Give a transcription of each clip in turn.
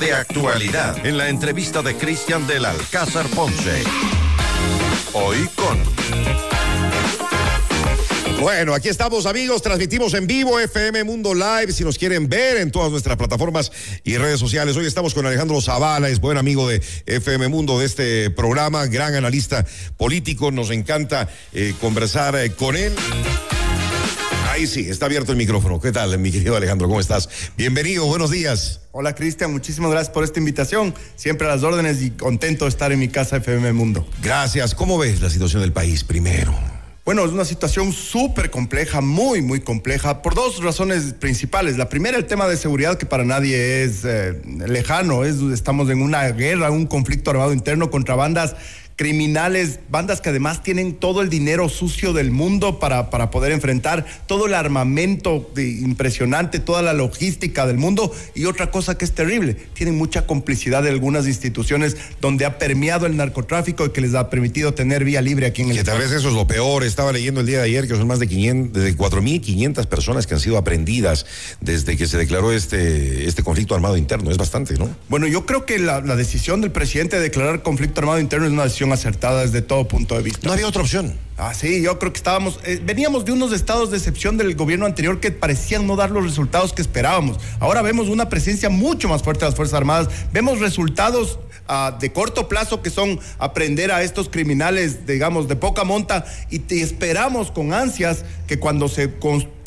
de actualidad en la entrevista de Cristian del Alcázar Ponce. Hoy con... Bueno, aquí estamos amigos, transmitimos en vivo FM Mundo Live, si nos quieren ver en todas nuestras plataformas y redes sociales. Hoy estamos con Alejandro Zavala, es buen amigo de FM Mundo de este programa, gran analista político, nos encanta eh, conversar eh, con él. Ahí sí, está abierto el micrófono. ¿Qué tal, mi querido Alejandro? ¿Cómo estás? Bienvenido, buenos días. Hola Cristian, muchísimas gracias por esta invitación. Siempre a las órdenes y contento de estar en mi casa FM Mundo. Gracias. ¿Cómo ves la situación del país primero? Bueno, es una situación súper compleja, muy, muy compleja, por dos razones principales. La primera, el tema de seguridad, que para nadie es eh, lejano. Es, estamos en una guerra, un conflicto armado interno contra bandas criminales, bandas que además tienen todo el dinero sucio del mundo para, para poder enfrentar todo el armamento impresionante, toda la logística del mundo. Y otra cosa que es terrible, tienen mucha complicidad de algunas instituciones donde ha permeado el narcotráfico y que les ha permitido tener vía libre aquí en el Que tal vez eso es lo peor. Estaba leyendo el día de ayer que son más de 500, de 4.500 personas que han sido aprendidas desde que se declaró este, este conflicto armado interno. Es bastante, ¿no? Bueno, yo creo que la, la decisión del presidente de declarar conflicto armado interno es una decisión acertada desde todo punto de vista. No había otra opción. Ah, sí, yo creo que estábamos, eh, veníamos de unos estados de excepción del gobierno anterior que parecían no dar los resultados que esperábamos. Ahora vemos una presencia mucho más fuerte de las Fuerzas Armadas, vemos resultados ah, de corto plazo que son aprender a estos criminales, digamos, de poca monta y te esperamos con ansias que cuando se,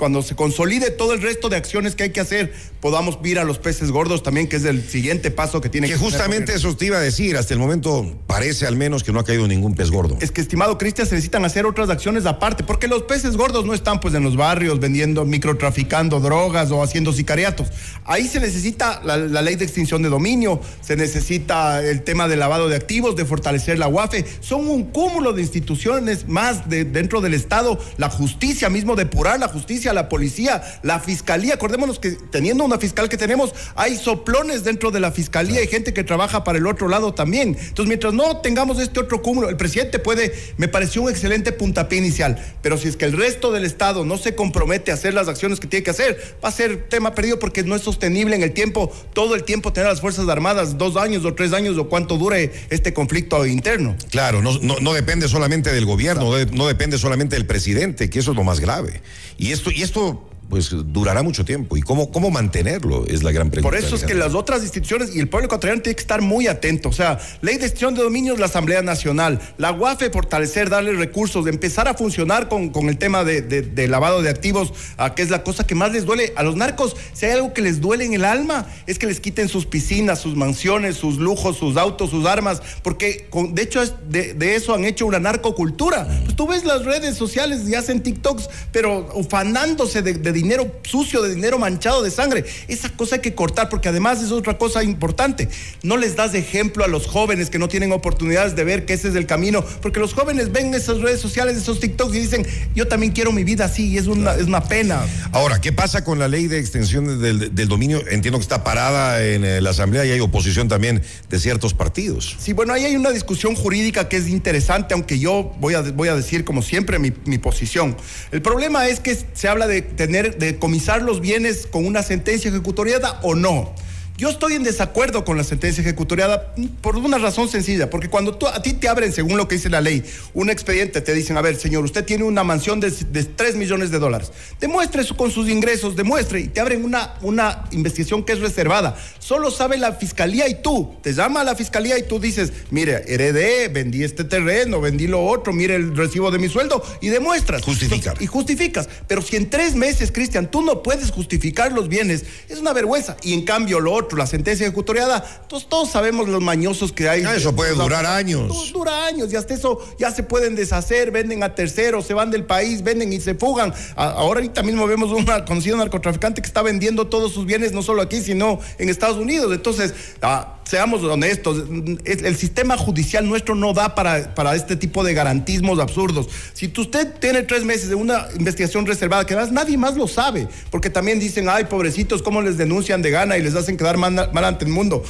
cuando se consolide todo el resto de acciones que hay que hacer, podamos ir a los peces gordos también, que es el siguiente paso que tiene que Que justamente eso te iba a decir, hasta el momento parece al menos que no ha caído ningún pez gordo. Es que, estimado Cristian, se necesitan hacer otras acciones aparte, porque los peces gordos no están pues en los barrios vendiendo, microtraficando drogas o haciendo sicariatos. Ahí se necesita la, la ley de extinción de dominio, se necesita el tema del lavado de activos, de fortalecer la UAFE. Son un cúmulo de instituciones más de, dentro del Estado, la justicia mismo, depurar la justicia, la policía, la fiscalía. Acordémonos que teniendo una fiscal que tenemos, hay soplones dentro de la fiscalía y gente que trabaja para el otro lado también. Entonces, mientras no tengamos este otro cúmulo, el presidente puede, me pareció un excelente puntapié inicial, pero si es que el resto del Estado no se compromete a hacer las acciones que tiene que hacer, va a ser tema perdido porque no es sostenible en el tiempo, todo el tiempo tener las Fuerzas Armadas, dos años o tres años o cuánto dure este conflicto interno. Claro, no, no, no depende solamente del gobierno, no, no depende solamente del presidente, que eso es lo más grave. Y esto, y esto pues durará mucho tiempo. ¿Y cómo, cómo mantenerlo? Es la gran pregunta. Por eso es que las otras instituciones y el pueblo ecuatoriano tiene que estar muy atento. O sea, ley de extinción de dominios, la Asamblea Nacional, la UAFE, fortalecer, darle recursos, de empezar a funcionar con, con el tema de, de, de, lavado de activos, a, que es la cosa que más les duele. A los narcos, si hay algo que les duele en el alma, es que les quiten sus piscinas, sus mansiones, sus lujos, sus autos, sus armas, porque con, de hecho es de, de, eso han hecho una narcocultura. Pues tú ves las redes sociales y hacen TikToks, pero ufanándose de, de dinero sucio, de dinero manchado de sangre. Esa cosa hay que cortar porque además es otra cosa importante. No les das ejemplo a los jóvenes que no tienen oportunidades de ver que ese es el camino, porque los jóvenes ven esas redes sociales, esos TikToks y dicen, yo también quiero mi vida así y es una, es una pena. Ahora, ¿qué pasa con la ley de extensión del, del dominio? Entiendo que está parada en eh, la Asamblea y hay oposición también de ciertos partidos. Sí, bueno, ahí hay una discusión jurídica que es interesante, aunque yo voy a, voy a decir como siempre mi, mi posición. El problema es que se habla de tener de comisar los bienes con una sentencia ejecutoriada o no. Yo estoy en desacuerdo con la sentencia ejecutoriada por una razón sencilla, porque cuando tú, a ti te abren, según lo que dice la ley, un expediente, te dicen, a ver, señor, usted tiene una mansión de, de 3 millones de dólares, demuestre eso con sus ingresos, demuestre, y te abren una, una investigación que es reservada. Solo sabe la fiscalía y tú, te llama a la fiscalía y tú dices, mire, heredé, vendí este terreno, vendí lo otro, mire el recibo de mi sueldo, y demuestras. Justificar. Y justificas. Pero si en tres meses, Cristian, tú no puedes justificar los bienes, es una vergüenza. Y en cambio lo otro, la sentencia ejecutoriada, todos, todos sabemos los mañosos que hay. Ah, eso puede durar años. Dura años y hasta eso ya se pueden deshacer, venden a terceros, se van del país, venden y se fugan. Ahora ahorita mismo vemos un conocido narcotraficante que está vendiendo todos sus bienes, no solo aquí, sino en Estados Unidos. Entonces, ah, seamos honestos, el sistema judicial nuestro no da para, para este tipo de garantismos absurdos. Si usted tiene tres meses de una investigación reservada, que además nadie más lo sabe, porque también dicen, ay, pobrecitos, cómo les denuncian de gana y les hacen quedar mal, mal ante el mundo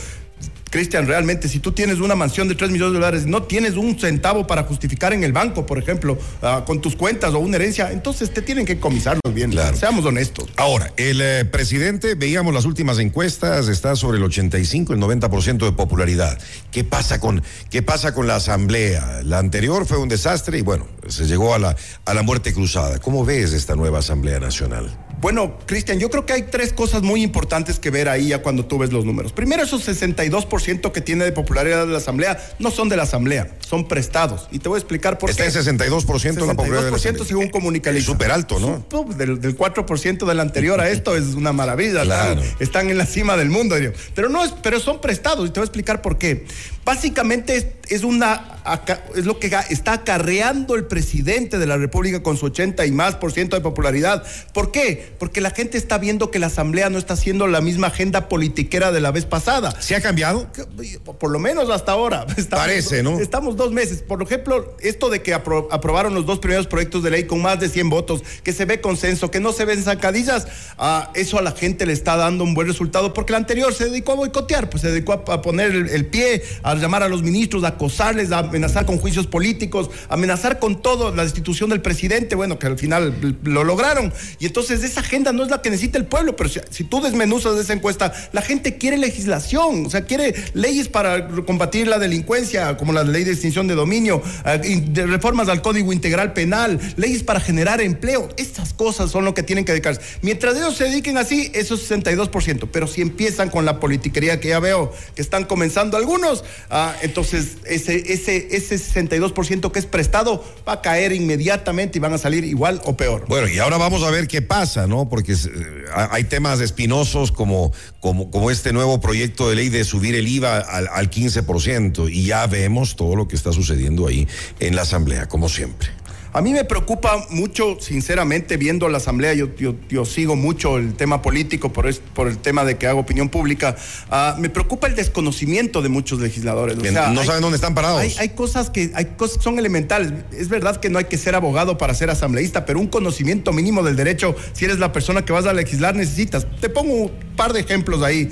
Cristian, realmente, si tú tienes una mansión de 3 millones de dólares, no tienes un centavo para justificar en el banco, por ejemplo, uh, con tus cuentas o una herencia, entonces te tienen que comisarlos bien. Claro. Seamos honestos. Ahora, el eh, presidente, veíamos las últimas encuestas, está sobre el 85, el 90% de popularidad. ¿Qué pasa con, qué pasa con la asamblea? La anterior fue un desastre y bueno, se llegó a la, a la muerte cruzada. ¿Cómo ves esta nueva Asamblea Nacional? Bueno, Cristian, yo creo que hay tres cosas muy importantes que ver ahí ya cuando tú ves los números. Primero, esos 62% que tiene de popularidad de la Asamblea no son de la Asamblea, son prestados. Y te voy a explicar por Está qué. Está en 62%, 62 la popularidad de la según comunicaliza. Súper alto, ¿no? Del, del 4% del anterior a esto es una maravilla. Claro. Están, están, en la cima del mundo. Digo. Pero no es, pero son prestados y te voy a explicar por qué. Básicamente es, es una es lo que está acarreando el presidente de la República con su 80 y más por ciento de popularidad. ¿Por qué? Porque la gente está viendo que la Asamblea no está haciendo la misma agenda politiquera de la vez pasada. ¿Se ha cambiado? Por lo menos hasta ahora. Estamos, Parece, ¿no? Estamos dos meses. Por ejemplo, esto de que apro aprobaron los dos primeros proyectos de ley con más de 100 votos, que se ve consenso, que no se ven zancadillas, ah, eso a la gente le está dando un buen resultado porque el anterior se dedicó a boicotear, pues se dedicó a, a poner el, el pie, a llamar a los ministros, a acosarles, a amenazar con juicios políticos, amenazar con todo la destitución del presidente, bueno, que al final lo lograron. Y entonces esa agenda no es la que necesita el pueblo, pero si, tú desmenuzas esa encuesta, la gente quiere legislación, o sea, quiere leyes para combatir la delincuencia, como la ley de extinción de dominio, eh, de reformas al Código Integral Penal, leyes para generar empleo. Estas cosas son lo que tienen que dedicarse. Mientras ellos se dediquen así, eso es 62%, pero si empiezan con la politiquería que ya veo que están comenzando algunos, ah, entonces ese, ese, ese 62% que es prestado va a caer inmediatamente y van a salir igual o peor. Bueno, y ahora vamos a ver qué pasa, ¿no? Porque eh, hay temas espinosos como, como, como este nuevo proyecto de ley de subir el IVA al, al 15% y ya vemos todo lo que está sucediendo ahí en la Asamblea, como siempre. A mí me preocupa mucho, sinceramente, viendo la Asamblea, yo, yo, yo sigo mucho el tema político por, es, por, el tema de que hago opinión pública, uh, me preocupa el desconocimiento de muchos legisladores. O sea, no hay, saben dónde están parados. Hay, hay, cosas que hay cosas que son elementales. Es verdad que no hay que ser abogado para ser asambleísta, pero un conocimiento mínimo del derecho, si eres la persona que vas a legislar, necesitas. Te pongo un par de ejemplos ahí.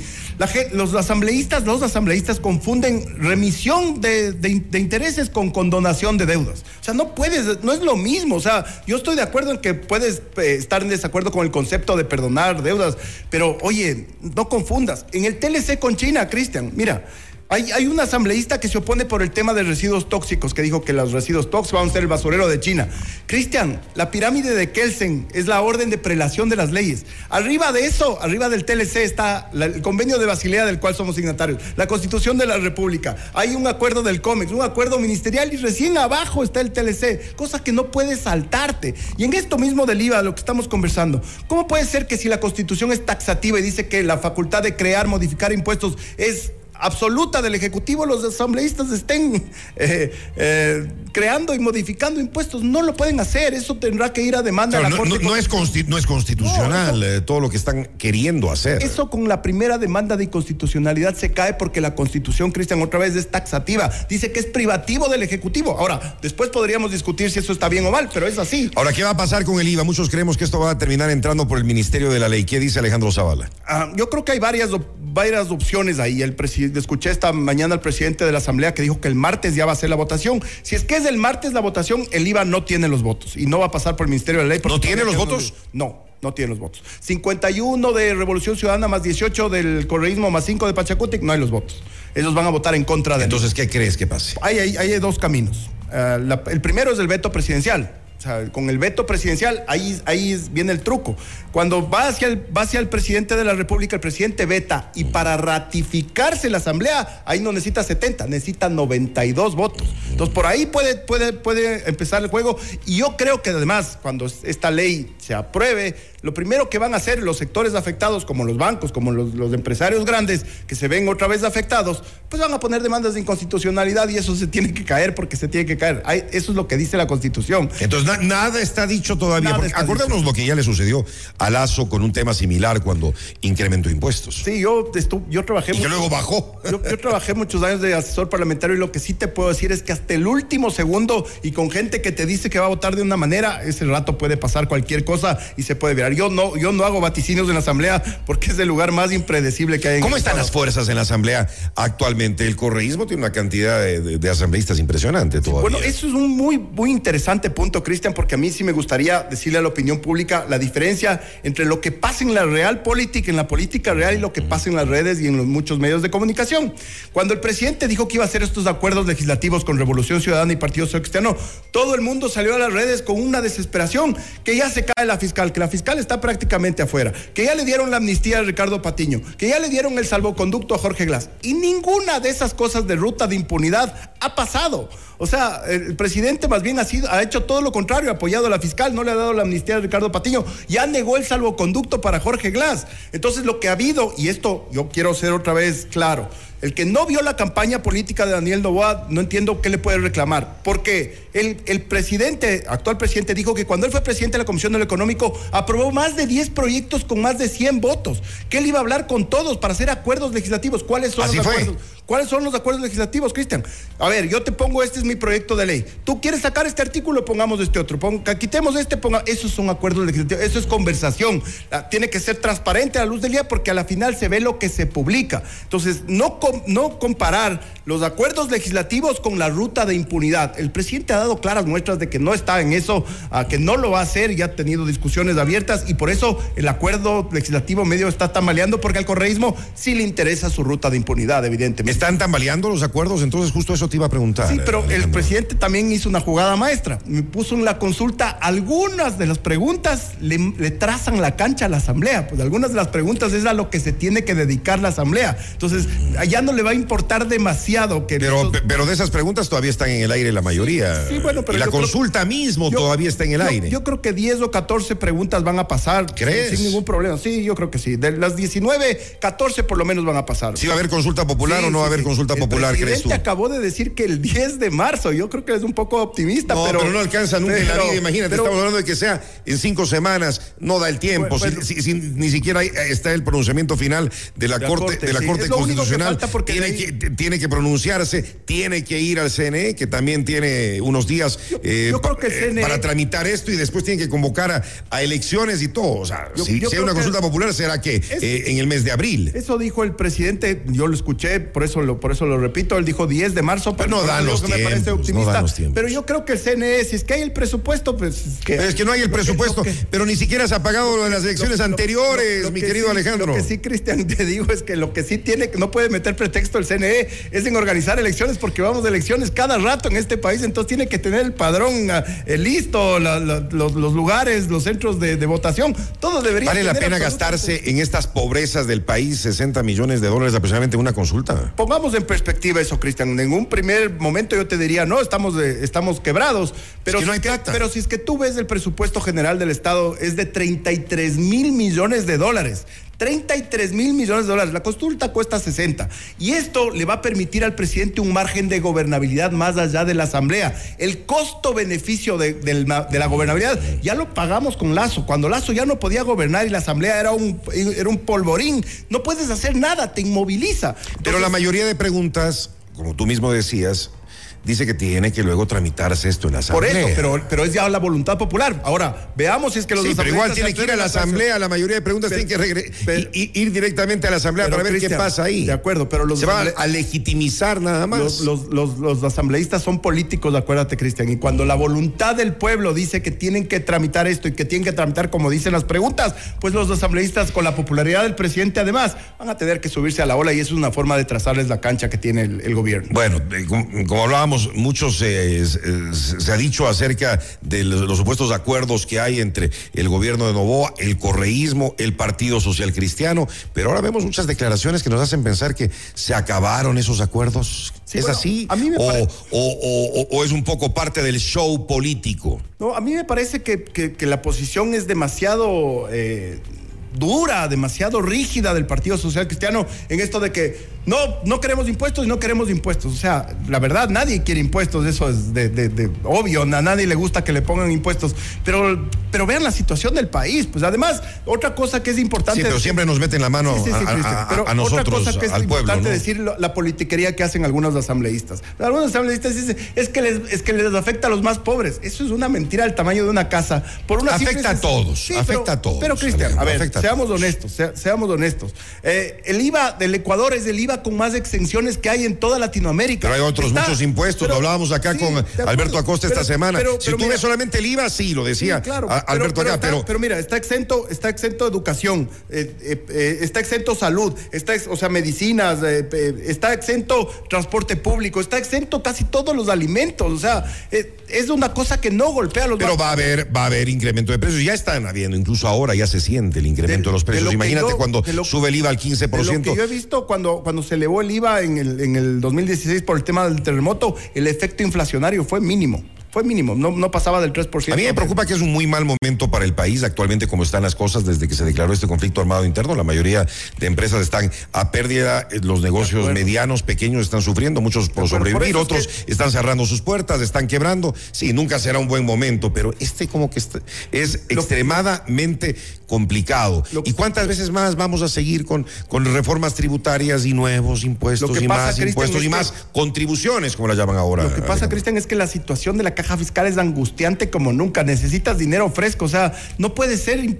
Los asambleístas, los asambleístas confunden remisión de intereses con condonación de deudas. O sea, no puedes, no es lo mismo. O sea, yo estoy de acuerdo en que puedes eh, estar en desacuerdo con el concepto de perdonar deudas, pero oye, no confundas. En el TLC con China, Cristian, mira, hay, un asambleísta que se opone por el tema de residuos tóxicos, que dijo que los residuos tóxicos van a ser el basurero de China. Cristian, la pirámide de Kelsen es la orden de prelación de las leyes. Arriba de eso, arriba del TLC está el convenio de Basilea del cual somos signatarios, la constitución de la República, hay un acuerdo del COMEX, un acuerdo ministerial y recién abajo está el TLC, cosa que no puedes saltarte. Y en esto mismo del IVA, lo que estamos conversando, ¿cómo puede ser que si la constitución es taxativa y dice que la facultad de crear, modificar impuestos es absoluta del Ejecutivo, los asambleístas estén eh, eh, creando y modificando impuestos. No lo pueden hacer, eso tendrá que ir a demanda claro, a la no, Corte. No, no, es no, es constitucional eso, eh, todo lo que están queriendo hacer. Eso con la primera demanda de inconstitucionalidad se cae porque la Constitución, Cristian, otra vez es taxativa. Dice que es privativo del Ejecutivo. Ahora, después podríamos discutir si eso está bien o mal, pero es así. Ahora, ¿qué va a pasar con el IVA? Muchos creemos que esto va a terminar entrando por el Ministerio de la Ley. ¿Qué dice Alejandro Zavala? Ah, yo creo que hay varias, varias opciones ahí. El presidente, escuché esta mañana al presidente de la Asamblea que dijo que el martes ya va a ser la votación. Si es que es el martes la votación, el IVA no tiene los votos y no va a pasar por el Ministerio de la Ley. ¿No tiene los votos? No, no tiene los votos. 51 de Revolución Ciudadana más 18 del correísmo más 5 de Pachacutic, no hay los votos. Ellos van a votar en contra de. Entonces, ¿qué crees que pase? Hay, hay, hay dos caminos. Uh, la, el primero es el veto presidencial. O sea, con el veto presidencial, ahí, ahí viene el truco. Cuando va hacia, el, va hacia el presidente de la República, el presidente veta y para ratificarse la Asamblea, ahí no necesita 70, necesita 92 votos. Entonces, por ahí puede, puede, puede empezar el juego. Y yo creo que además, cuando esta ley se apruebe, lo primero que van a hacer los sectores afectados, como los bancos, como los, los, empresarios grandes, que se ven otra vez afectados, pues van a poner demandas de inconstitucionalidad y eso se tiene que caer porque se tiene que caer. Hay, eso es lo que dice la Constitución. Entonces, nada está dicho todavía. Acordémonos lo que ya le sucedió a Lazo con un tema similar cuando incrementó impuestos. Sí, yo, yo trabajé. Y que luego bajó. Yo, trabajé muchos años de asesor parlamentario y lo que sí te puedo decir es que hasta el último segundo y con gente que te dice que va a votar de una manera, ese rato puede pasar cualquier cosa y se puede virar. Yo no, yo no hago vaticinios en la Asamblea porque es el lugar más impredecible que hay. En ¿Cómo están las fuerzas en la Asamblea actualmente? El correísmo tiene una cantidad de, asambleístas impresionante todavía. Bueno, eso es un muy, muy interesante punto, Cristian, porque a mí sí me gustaría decirle a la opinión pública la diferencia entre lo que pasa en la real política, en la política real y lo que pasa en las redes y en los muchos medios de comunicación. Cuando el presidente dijo que iba a hacer estos acuerdos legislativos con Revolución Ciudadana y Partido Cristiano, todo el mundo salió a las redes con una desesperación, que ya se cae la fiscal, que la fiscal está prácticamente afuera, que ya le dieron la amnistía a Ricardo Patiño, que ya le dieron el salvoconducto a Jorge Glass. Y ninguna de esas cosas de ruta de impunidad ha pasado. O sea, el presidente más bien ha, sido, ha hecho todo lo contrario, ha apoyado a la fiscal, no le ha dado la amnistía a Ricardo Patiño, ya negó el salvoconducto para Jorge Glass. Entonces lo que ha habido, y esto yo quiero ser otra vez claro, el que no vio la campaña política de Daniel Novoa, no entiendo qué le puede reclamar. Porque el, el, presidente, actual presidente, dijo que cuando él fue presidente de la Comisión de lo Económico, aprobó más de 10 proyectos con más de 100 votos. Que él iba a hablar con todos para hacer acuerdos legislativos. ¿Cuáles son los acuerdos? ¿Cuáles son los acuerdos legislativos, Cristian? A ver, yo te pongo, este es mi proyecto de ley. Tú quieres sacar este artículo, pongamos este otro. quitemos este, ponga. Esos son acuerdos legislativos. Eso es conversación. tiene que ser transparente a la luz del día porque a la final se ve lo que se publica. Entonces, no no comparar los acuerdos legislativos con la ruta de impunidad. El presidente ha dado claras muestras de que no está en eso, que no lo va a hacer, y ha tenido discusiones abiertas y por eso el acuerdo legislativo medio está tambaleando porque al correísmo sí le interesa su ruta de impunidad, evidentemente. ¿Están tambaleando los acuerdos? Entonces justo eso te iba a preguntar. Sí, pero el presidente también hizo una jugada maestra. Me puso en la consulta algunas de las preguntas, le, le trazan la cancha a la asamblea. Pues algunas de las preguntas es a lo que se tiene que dedicar la asamblea. Entonces, allá no le va a importar demasiado que... Pero, pero de esas preguntas todavía están en el aire la mayoría. Sí, bueno, pero... Y la consulta mismo todavía está en el aire. Yo creo que 10 o 14 preguntas van a pasar. ¿Crees? Sin, ningún problema. Sí, yo creo que sí. De las 19, 14 por lo menos van a pasar. ¿Sí va a haber consulta popular o no haber consulta popular, crees tú? acabó de decir que el 10 de marzo. Yo creo que es un poco optimista, no, pero... no alcanza nunca en la vida. Imagínate, estamos hablando de que sea en cinco semanas. No da el tiempo. si, ni siquiera está el pronunciamiento final de la, Corte, de la Corte Constitucional. Tiene que, tiene que pronunciarse, tiene que ir al CNE, que también tiene unos días eh, e para tramitar esto y después tiene que convocar a, elecciones y todo. O sea, si, hay una consulta popular, será que eh, en el mes de abril. Eso dijo el presidente, yo lo escuché, por eso lo, por eso lo repito, él dijo 10 de marzo, pero, no, dan los, tiempos, me parece optimista. Pero yo creo que el CNE, si es que hay el presupuesto, pues. Es que, es que no hay el presupuesto, pero ni siquiera se ha pagado lo de las elecciones anteriores, mi querido Alejandro. Lo que sí, Cristian, te digo es que lo que sí tiene, no puede meter pretexto el CNE es en organizar elecciones porque vamos de elecciones cada rato en este país, entonces tiene que tener el padrón ah, eh, listo, los, lugares, los centros de, votación, todo debería ¿Vale la pena gastarse en estas pobrezas del país 60 millones de dólares aproximadamente en una consulta? Pongamos en perspectiva eso, Cristian. En un primer momento yo te diría, no, estamos, estamos quebrados, pero, no hay pero si es que tú ves el presupuesto general del Estado es de 33 mil millones de dólares. 33 mil millones de dólares. La consulta cuesta 60. Y esto le va a permitir al presidente un margen de gobernabilidad más allá de la Asamblea. El costo-beneficio de, la gobernabilidad ya lo pagamos con Lazo. Cuando Lazo ya no podía gobernar y la Asamblea era un, era un polvorín, no puedes hacer nada, te inmoviliza. Pero la mayoría de preguntas, como tú mismo decías, dice que tiene que luego tramitarse esto en la Asamblea. Por eso, pero, pero es ya la voluntad popular. Ahora, veamos si es que los sí, pero igual tiene que ir a la Asamblea, la mayoría de preguntas tienen que ir directamente a la Asamblea para ver qué pasa ahí. De acuerdo, pero los... Se va a legitimizar nada más. Los, los, asambleístas son políticos, acuérdate, Cristian, y cuando la voluntad del pueblo dice que tienen que tramitar esto y que tienen que tramitar como dicen las preguntas, pues los asambleístas con la popularidad del presidente además van a tener que subirse a la ola y eso es una forma de trazarles la cancha que tiene el, gobierno. Bueno, como hablábamos muchos se ha dicho acerca de los, supuestos acuerdos que hay entre el gobierno de Novoa, el correísmo, el Partido Social Cristiano, pero ahora vemos muchas declaraciones que nos hacen pensar que se acabaron esos acuerdos. ¿Es así? A mí me o, o, es un poco parte del show político? No, a mí me parece que, la posición es demasiado... Eh, dura, demasiado rígida del Partido Social Cristiano en esto de que no, no queremos impuestos y no queremos impuestos. O sea, la verdad, nadie quiere impuestos, eso es de, obvio, a nadie le gusta que le pongan impuestos, pero, pero vean la situación del país. Pues además, otra cosa que es importante. Sí, pero siempre nos meten la mano a, nosotros, otra cosa que es al importante decir la politiquería que hacen algunos asambleístas. Algunos asambleístas dicen, es que les, es que les afecta a los más pobres. Eso es una mentira del tamaño de una casa. Por una afecta a todos, afecta a todos. Pero Cristian, a ver, seamos honestos, seamos honestos. Eh, el IVA del Ecuador es el IVA con más exenciones que hay en toda Latinoamérica. Pero hay otros muchos impuestos, lo hablábamos acá con Alberto Acosta esta semana. si tú ves solamente el IVA, sí, lo decía Alberto acá, pero, pero... mira, está exento, está exento educación, eh, eh, está exento salud, está, o sea, medicinas, está exento transporte público, está exento casi todos los alimentos, o sea, es una cosa que no golpea a los Pero va a haber, va a haber incremento de precios, ya están habiendo, incluso ahora ya se siente el incremento de, los precios. Imagínate cuando sube el IVA al 15%. De lo que yo he visto cuando, cuando se elevó el IVA en el, en el 2016 por el tema del terremoto, el efecto inflacionario fue mínimo fue mínimo, no, no pasaba del 3%. A mí me preocupa que es un muy mal momento para el país actualmente como están las cosas desde que se declaró este conflicto armado interno. La mayoría de empresas están a pérdida, eh, los negocios medianos, pequeños están sufriendo, muchos por sobrevivir, otros están cerrando sus puertas, están quebrando. Sí, nunca será un buen momento, pero este como que es extremadamente complicado. ¿Y cuántas veces más vamos a seguir con, con reformas tributarias y nuevos impuestos y más impuestos y más contribuciones, como la llaman ahora? Lo que pasa, Cristian, es que la situación de la caja fiscal es angustiante como nunca. Necesitas dinero fresco, o sea, no puede ser. Eh,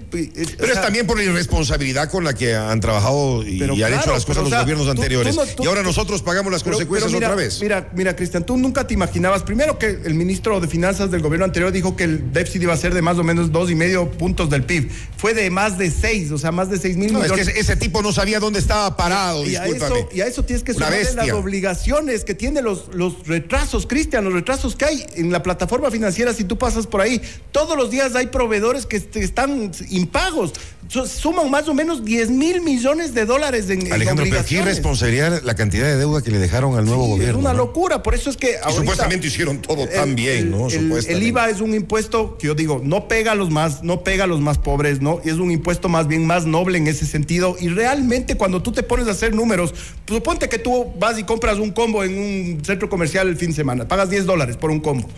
pero es también por la irresponsabilidad con la que han trabajado y, han hecho las cosas los gobiernos anteriores. y ahora nosotros pagamos las consecuencias otra vez. Mira, mira, Cristian, tú nunca te imaginabas, primero que el ministro de Finanzas del gobierno anterior dijo que el déficit iba a ser de más o menos dos y medio puntos del PIB. Fue de más de seis, o sea, más de seis mil millones. Es que ese tipo no sabía dónde estaba parado, y, a eso, y a eso tienes que sumar las obligaciones que tiene los, los retrasos, Cristian, los retrasos que hay en la plataforma financiera, si tú pasas por ahí, todos los días hay proveedores que están impagos suman más o menos 10 mil millones de dólares en, Alejandro, pero qué irresponsabilidad la cantidad de deuda que le dejaron al nuevo gobierno. Es una locura, por eso es que. supuestamente hicieron todo tan bien, ¿no? El, IVA es un impuesto que yo digo, no pega a los más, no pega a los más pobres, ¿no? Es un impuesto más bien más noble en ese sentido. Y realmente cuando tú te pones a hacer números, pues suponte que tú vas y compras un combo en un centro comercial el fin de semana, pagas 10 dólares por un combo.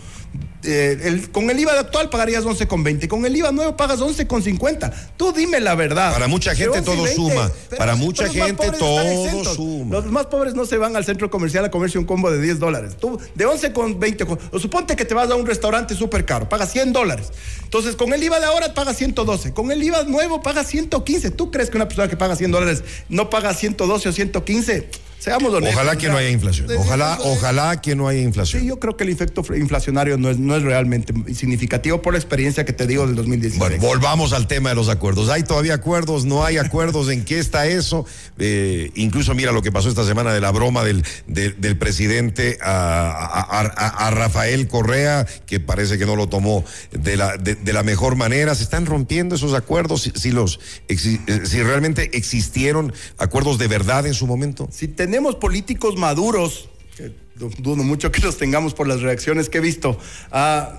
Eh, el, con el IVA actual pagarías 11,20, con el IVA nuevo pagas 11,50. Tú dime la verdad. Para mucha gente todo suma. Para mucha gente todo suma. Los más pobres no se van al centro comercial a comerse un combo de 10 dólares. Tú de 11,20, o suponte que te vas a un restaurante súper caro, pagas 100 dólares. Entonces, con el IVA de ahora pagas 112, con el IVA nuevo pagas 115. ¿Tú crees que una persona que paga 100 dólares no paga 112 o 115? Seamos honestos. Ojalá que no haya inflación. Ojalá, ojalá que no haya inflación. Sí, yo creo que el efecto inflacionario no es, no es realmente significativo por la experiencia que te digo del 2016. Bueno, volvamos al tema de los acuerdos. ¿Hay todavía acuerdos? ¿No hay acuerdos? ¿En qué está eso? Eh, incluso mira lo que pasó esta semana de la broma del, del, presidente a, Rafael Correa, que parece que no lo tomó de la, de, la mejor manera. ¿Se están rompiendo esos acuerdos? Si, los, eh, si realmente existieron acuerdos de verdad en su momento. Si tenemos políticos maduros, que dudo mucho que los tengamos por las reacciones que he visto, ah,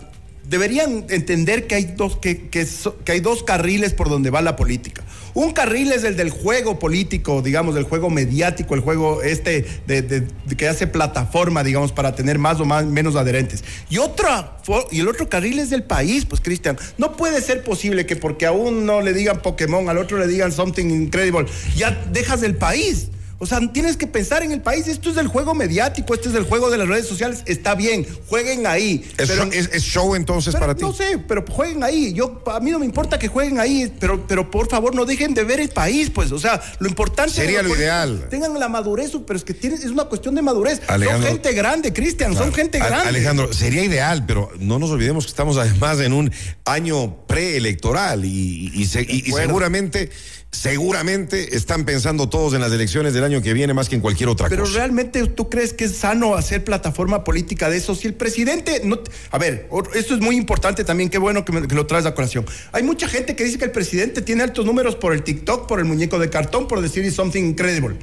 deberían entender que hay, dos, que, que, hay dos carriles por donde va la política. Un carril es el del juego político, digamos, del juego mediático, el juego este de, que hace plataforma, digamos, para tener más o más, menos adherentes. Y, otra, y el otro carril es del país, pues, Cristian. No puede ser posible que porque a uno le digan Pokémon, al otro le digan Something Incredible, ya dejas el país. O sea, tienes que pensar en el país. Esto es del juego mediático, este es del juego de las redes sociales. Está bien, jueguen ahí. ¿Es, pero, es, show entonces para ti? No sé, pero jueguen ahí. Yo, a mí no me importa que jueguen ahí, pero, pero por favor no dejen de ver el país, pues. O sea, lo importante sería lo ideal. Tengan la madurez, pero es que es una cuestión de madurez. son gente grande, Cristian, son gente grande. Alejandro, sería ideal, pero no nos olvidemos que estamos además en un año preelectoral y, y seguramente seguramente están pensando todos en las elecciones del año que viene más que en cualquier otra cosa. Pero realmente tú crees que es sano hacer plataforma política de eso si el presidente no a ver, esto es muy importante también, qué bueno que, lo traes a colación. Hay mucha gente que dice que el presidente tiene altos números por el TikTok, por el muñeco de cartón, por decir something incredible.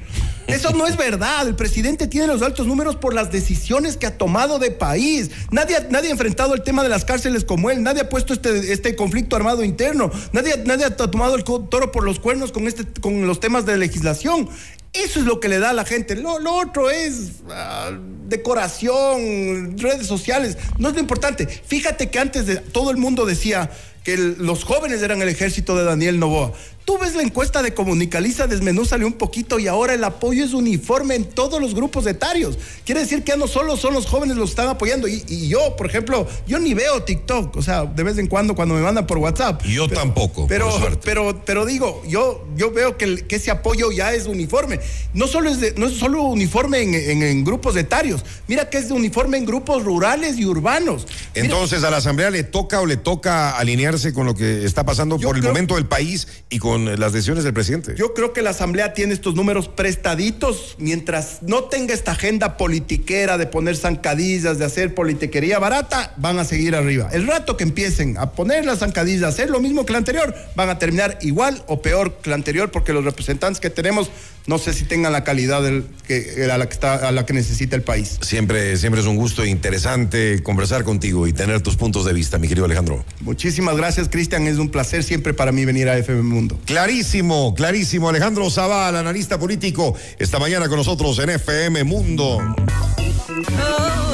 Eso no es verdad. El presidente tiene los altos números por las decisiones que ha tomado de país. Nadie, nadie ha enfrentado el tema de las cárceles como él. Nadie ha puesto este, este conflicto armado interno. Nadie, nadie ha tomado el toro por los cuernos con, este, con los temas de legislación. Eso es lo que le da a la gente. Lo, otro es ah, decoración, redes sociales. No es lo importante. Fíjate que antes de todo el mundo decía que los jóvenes eran el ejército de Daniel Novoa. Tú ves la encuesta de Comunicaliza, desmenúzale un poquito y ahora el apoyo es uniforme en todos los grupos etarios. Quiere decir que ya no solo son los jóvenes los que están apoyando. Y, yo, por ejemplo, yo ni veo TikTok, o sea, de vez en cuando cuando me mandan por WhatsApp. Yo tampoco. Pero, pero, pero digo, yo, yo veo que, que, ese apoyo ya es uniforme. No solo es, no es solo uniforme en, grupos etarios. Mira que es de uniforme en grupos rurales y urbanos. Entonces, a la Asamblea le toca o le toca alinearse con lo que está pasando por el momento del país y con con las decisiones del presidente. Yo creo que la Asamblea tiene estos números prestaditos mientras no tenga esta agenda politiquera de poner zancadillas, de hacer politiquería barata, van a seguir arriba. El rato que empiecen a poner las zancadillas, a hacer lo mismo que la anterior, van a terminar igual o peor que la anterior porque los representantes que tenemos no sé si tengan la calidad del, que, a, la que está, a la que necesita el país. Siempre, siempre es un gusto interesante conversar contigo y tener tus puntos de vista, mi querido Alejandro. Muchísimas gracias, Cristian. Es un placer siempre para mí venir a FM Mundo. Clarísimo, clarísimo. Alejandro Zaval, analista político, esta mañana con nosotros en FM Mundo. Oh.